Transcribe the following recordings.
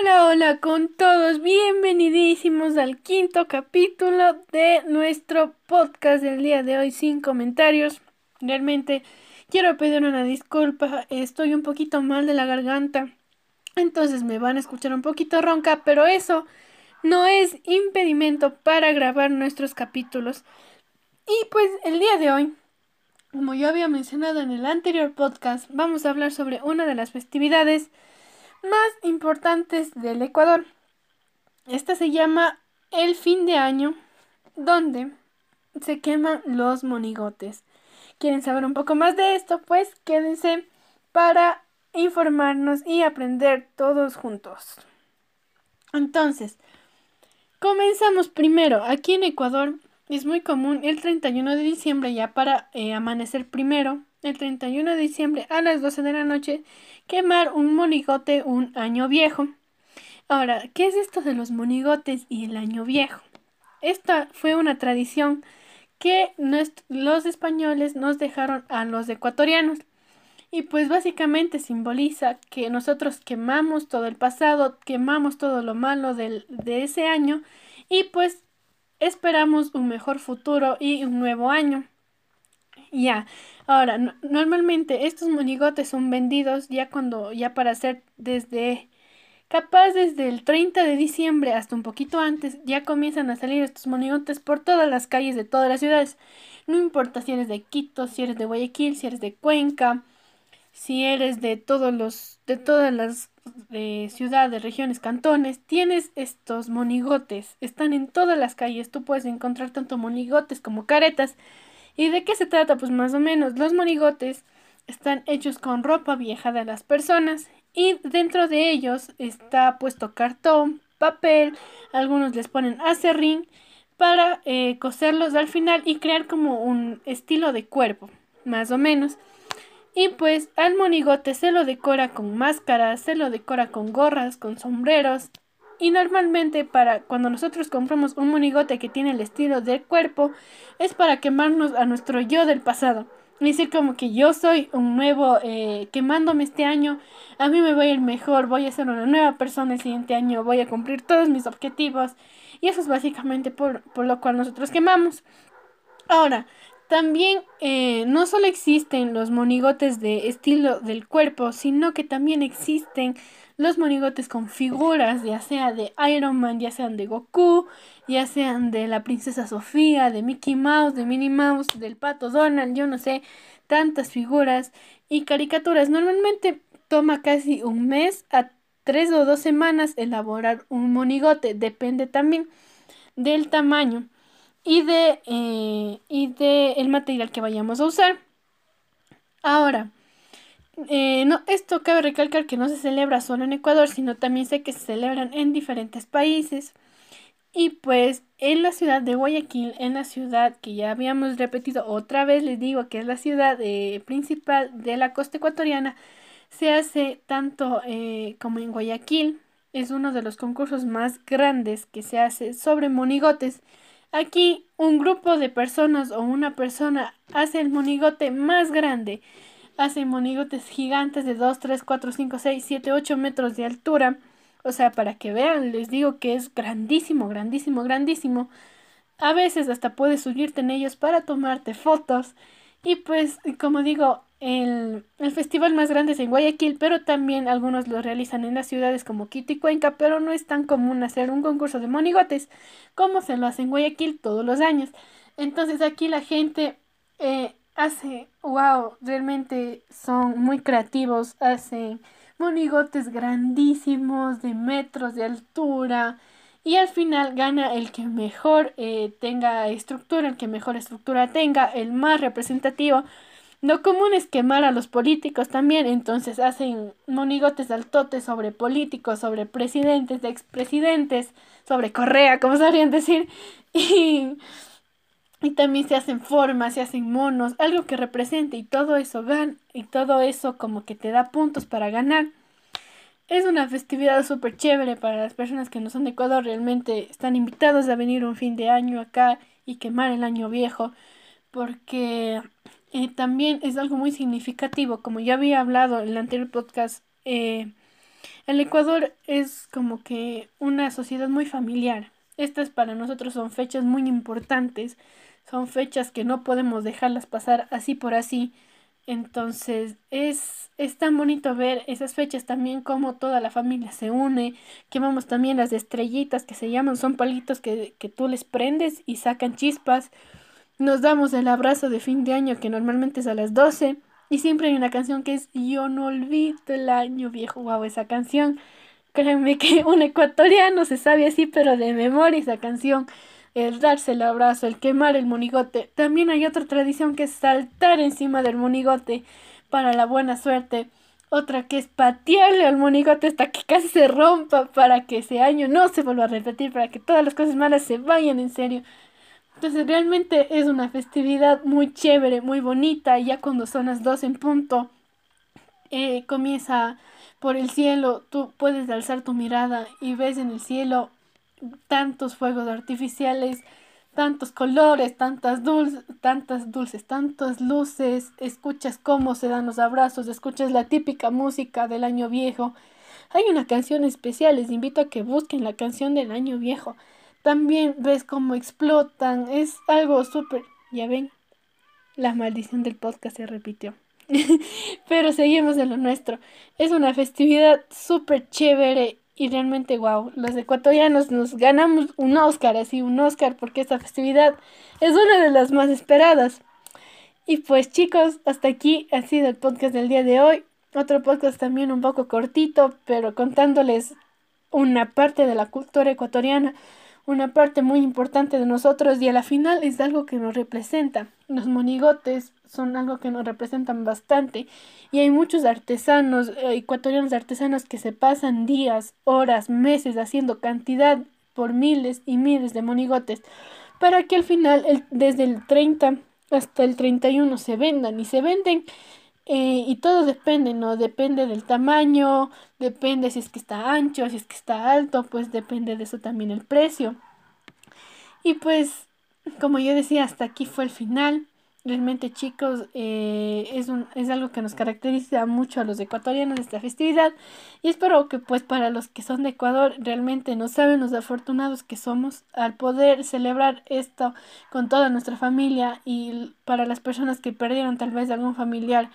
Hola, hola con todos, bienvenidísimos al quinto capítulo de nuestro podcast del día de hoy sin comentarios. Realmente quiero pedir una disculpa, estoy un poquito mal de la garganta, entonces me van a escuchar un poquito ronca, pero eso no es impedimento para grabar nuestros capítulos. Y pues el día de hoy, como yo había mencionado en el anterior podcast, vamos a hablar sobre una de las festividades más importantes del Ecuador. Esta se llama el fin de año, donde se queman los monigotes. ¿Quieren saber un poco más de esto? Pues quédense para informarnos y aprender todos juntos. Entonces, comenzamos primero. Aquí en Ecuador es muy común el 31 de diciembre ya para eh, amanecer primero el 31 de diciembre a las 12 de la noche, quemar un monigote un año viejo. Ahora, ¿qué es esto de los monigotes y el año viejo? Esta fue una tradición que los españoles nos dejaron a los ecuatorianos. Y pues básicamente simboliza que nosotros quemamos todo el pasado, quemamos todo lo malo del, de ese año y pues esperamos un mejor futuro y un nuevo año. Ya, ahora, normalmente estos monigotes son vendidos ya cuando, ya para hacer desde, capaz desde el 30 de diciembre hasta un poquito antes, ya comienzan a salir estos monigotes por todas las calles de todas las ciudades. No importa si eres de Quito, si eres de Guayaquil, si eres de Cuenca, si eres de todos los, de todas las eh, ciudades, regiones, cantones, tienes estos monigotes, están en todas las calles, tú puedes encontrar tanto monigotes como caretas ¿Y de qué se trata? Pues más o menos, los monigotes están hechos con ropa vieja de las personas y dentro de ellos está puesto cartón, papel, algunos les ponen acerrín para eh, coserlos al final y crear como un estilo de cuerpo, más o menos. Y pues al monigote se lo decora con máscaras, se lo decora con gorras, con sombreros y normalmente para cuando nosotros compramos un monigote que tiene el estilo del cuerpo, es para quemarnos a nuestro yo del pasado. Es decir, como que yo soy un nuevo, eh, quemándome este año, a mí me voy a ir mejor, voy a ser una nueva persona el siguiente año, voy a cumplir todos mis objetivos. Y eso es básicamente por, por lo cual nosotros quemamos. Ahora, también eh, no solo existen los monigotes de estilo del cuerpo, sino que también existen los monigotes con figuras, ya sea de Iron Man, ya sean de Goku, ya sean de la princesa Sofía, de Mickey Mouse, de Minnie Mouse, del pato Donald, yo no sé, tantas figuras y caricaturas. Normalmente toma casi un mes a tres o dos semanas elaborar un monigote, depende también del tamaño y de, eh, y de el material que vayamos a usar. Ahora, eh, no, esto cabe recalcar que no se celebra solo en Ecuador, sino también sé que se celebran en diferentes países. Y pues en la ciudad de Guayaquil, en la ciudad que ya habíamos repetido otra vez, les digo que es la ciudad eh, principal de la costa ecuatoriana, se hace tanto como en Guayaquil. Es uno de los concursos más grandes que se hace sobre monigotes. Aquí un grupo de personas o una persona hace el monigote más grande hacen monigotes gigantes de 2, 3, 4, 5, 6, 7, 8 metros de altura. O sea, para que vean, les digo que es grandísimo, grandísimo, grandísimo. A veces hasta puedes subirte en ellos para tomarte fotos. Y pues, como digo, el, el, festival más grande es en Guayaquil, pero también algunos lo realizan en las ciudades como Quito y Cuenca, pero no es tan común hacer un concurso de monigotes como se lo hace en Guayaquil todos los años. Entonces aquí la gente eh, hace, wow, realmente son muy creativos, hacen monigotes grandísimos de metros de altura y al final gana el que mejor eh, tenga estructura, el que mejor estructura tenga, el más representativo. Lo común es quemar a los políticos también, entonces hacen monigotes altotes sobre políticos, sobre presidentes, expresidentes, sobre Correa, como sabrían decir. Y y también se hacen formas, se hacen monos, algo que represente y todo eso gana y todo eso como que te da puntos para ganar. Es una festividad súper chévere para las personas que no son de Ecuador, realmente están invitados a venir un fin de año acá y quemar el año viejo, porque eh, también es algo muy significativo, como ya había hablado en el anterior podcast, eh, El Ecuador es como que una sociedad muy familiar. Estas para nosotros son fechas muy importantes, son fechas que no podemos dejarlas pasar así por así. Entonces es, es tan bonito ver esas fechas también como toda la familia se une, quemamos también las estrellitas que se llaman, son palitos que, que tú les prendes y sacan chispas. Nos damos el abrazo de fin de año que normalmente es a las 12 y siempre hay una canción que es Yo no olvido el año viejo, wow, esa canción. Créanme que un ecuatoriano se sabe así, pero de memoria esa canción el darse el abrazo, el quemar el monigote. También hay otra tradición que es saltar encima del monigote para la buena suerte. Otra que es patearle al monigote hasta que casi se rompa para que ese año no se vuelva a repetir, para que todas las cosas malas se vayan en serio. Entonces realmente es una festividad muy chévere, muy bonita. Y ya cuando son las dos en punto, eh, comienza por el cielo. Tú puedes alzar tu mirada y ves en el cielo tantos fuegos artificiales, tantos colores, tantas dulces, tantas dulces, tantas luces, escuchas cómo se dan los abrazos, escuchas la típica música del año viejo. Hay una canción especial, les invito a que busquen la canción del año viejo. También ves cómo explotan, es algo súper, ya ven, la maldición del podcast se repitió. Pero seguimos en lo nuestro. Es una festividad súper chévere y realmente, wow, los ecuatorianos nos ganamos un Oscar, así un Oscar, porque esta festividad es una de las más esperadas. Y pues chicos, hasta aquí ha sido el podcast del día de hoy. Otro podcast también un poco cortito, pero contándoles una parte de la cultura ecuatoriana una parte muy importante de nosotros y a la final es algo que nos representa. Los monigotes son algo que nos representan bastante y hay muchos artesanos, eh, ecuatorianos artesanos que se pasan días, horas, meses haciendo cantidad por miles y miles de monigotes para que al final el, desde el 30 hasta el 31 se vendan y se venden eh, y todo depende, ¿no? Depende del tamaño, depende si es que está ancho, si es que está alto, pues depende de eso también el precio. Y pues, como yo decía, hasta aquí fue el final. Realmente chicos, eh, es, un, es algo que nos caracteriza mucho a los ecuatorianos esta festividad y espero que pues para los que son de Ecuador realmente no saben los afortunados que somos al poder celebrar esto con toda nuestra familia y para las personas que perdieron tal vez algún familiar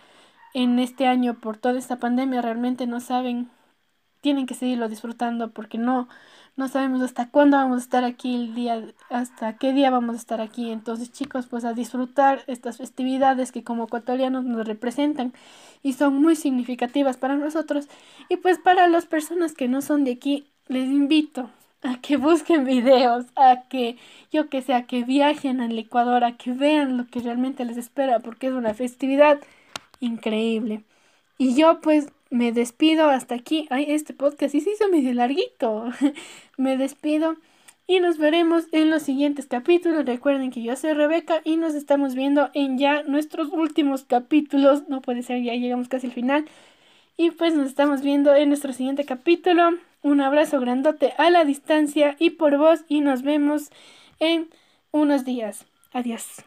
en este año por toda esta pandemia realmente no saben, tienen que seguirlo disfrutando porque no, no sabemos hasta cuándo vamos a estar aquí el día, hasta qué día vamos a estar aquí. Entonces chicos, pues a disfrutar estas festividades que como ecuatorianos nos representan y son muy significativas para nosotros. Y pues para las personas que no son de aquí, les invito a que busquen videos, a que yo que sé, a que viajen al Ecuador, a que vean lo que realmente les espera, porque es una festividad increíble. Y yo pues me despido hasta aquí. Ay, este podcast sí se hizo medio larguito. me despido y nos veremos en los siguientes capítulos. Recuerden que yo soy Rebeca y nos estamos viendo en ya nuestros últimos capítulos. No puede ser, ya llegamos casi al final. Y pues nos estamos viendo en nuestro siguiente capítulo. Un abrazo grandote a la distancia y por voz y nos vemos en unos días. Adiós.